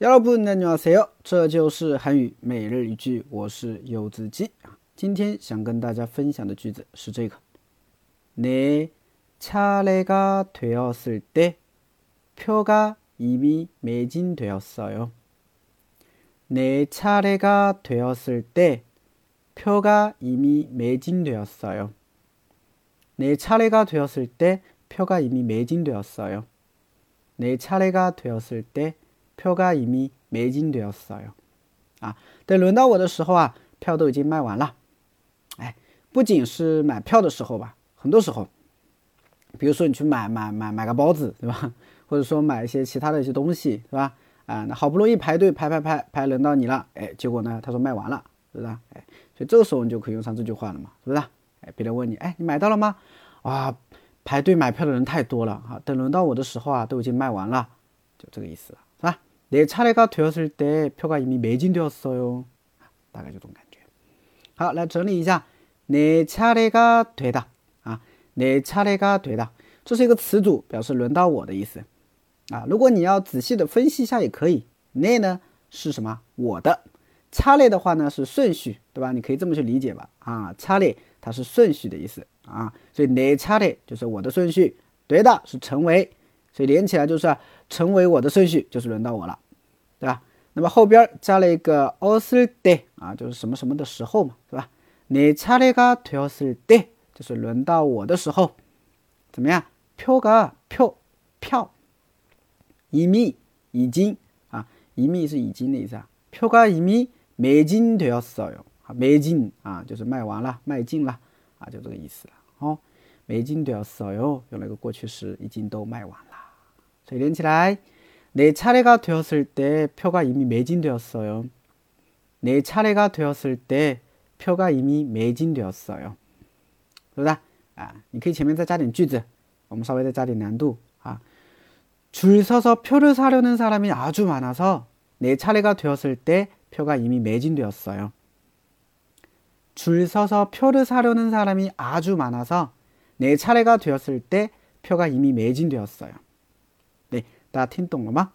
여러분 안녕하세요. 这就是韩语每日一句我是柚子鸡今天想跟大家分享的句子是这个내 차례가 되었을 때 표가 이미 매진되었어요. 내 차례가 되었을 때 표가 이미 매진되었어요. 내 차례가 되었을 때 표가 이미 매진되었어요. 내 차례가 되었을 때 표가 이미 매진되었어요. 啊，等轮到我的时候啊，票都已经卖完了。哎，不仅是买票的时候吧，很多时候，比如说你去买买买买个包子，对吧？或者说买一些其他的一些东西，对吧？啊，那好不容易排队排排排排轮到你了，哎，结果呢，他说卖完了，是不是？哎，所以这个时候你就可以用上这句话了嘛，是不是？哎，别人问你，哎，你买到了吗？啊，排队买票的人太多了啊，等轮到我的时候啊，都已经卖完了，就这个意思了，是吧？ 내차례가되었을때표가이미매진되었어 요， 大概就这种感觉。好，来整理一下，내차례가되 다， 啊，내차례가되 다， 这是一个词组，表示轮到我的意思。啊，如果你要仔细的分析一下也可以。내呢是什么？我的。차례的话呢是顺序，对吧？你可以这么去理解吧。啊，차례它是顺序的意思啊，所以내차례就是我的顺序。对的，是成为。 所以连起来就是成为我的顺序，就是轮到我了，对吧？那么后边加了一个어슬때啊，就是什么什么的时候嘛，对吧？내차례가되었을 때， 就是轮到我的时候，怎么样？표가票票，이미已经啊，이미是已经的意思啊。표가이미매진되었어 요， 啊，매진啊，就是卖完了，卖尽了啊，就这个意思了哦。매진되었어 요， 用了一个过去时，已经都卖完了。 所以连起来，내차례가되었을때표가이미매진되었어 요。 내차례가되었을때표가이미매진되었어 요， 是不是啊？你可以前面再加点句子，我们稍微再加点难度啊。줄서서표를사려는사람이아주많아서내차례가되었을때표가이미매진되었어 요。 줄서서표를사려는사람이아주많아서내차례가되었을때표가이미매진되었어 요。 对大家听懂了吗？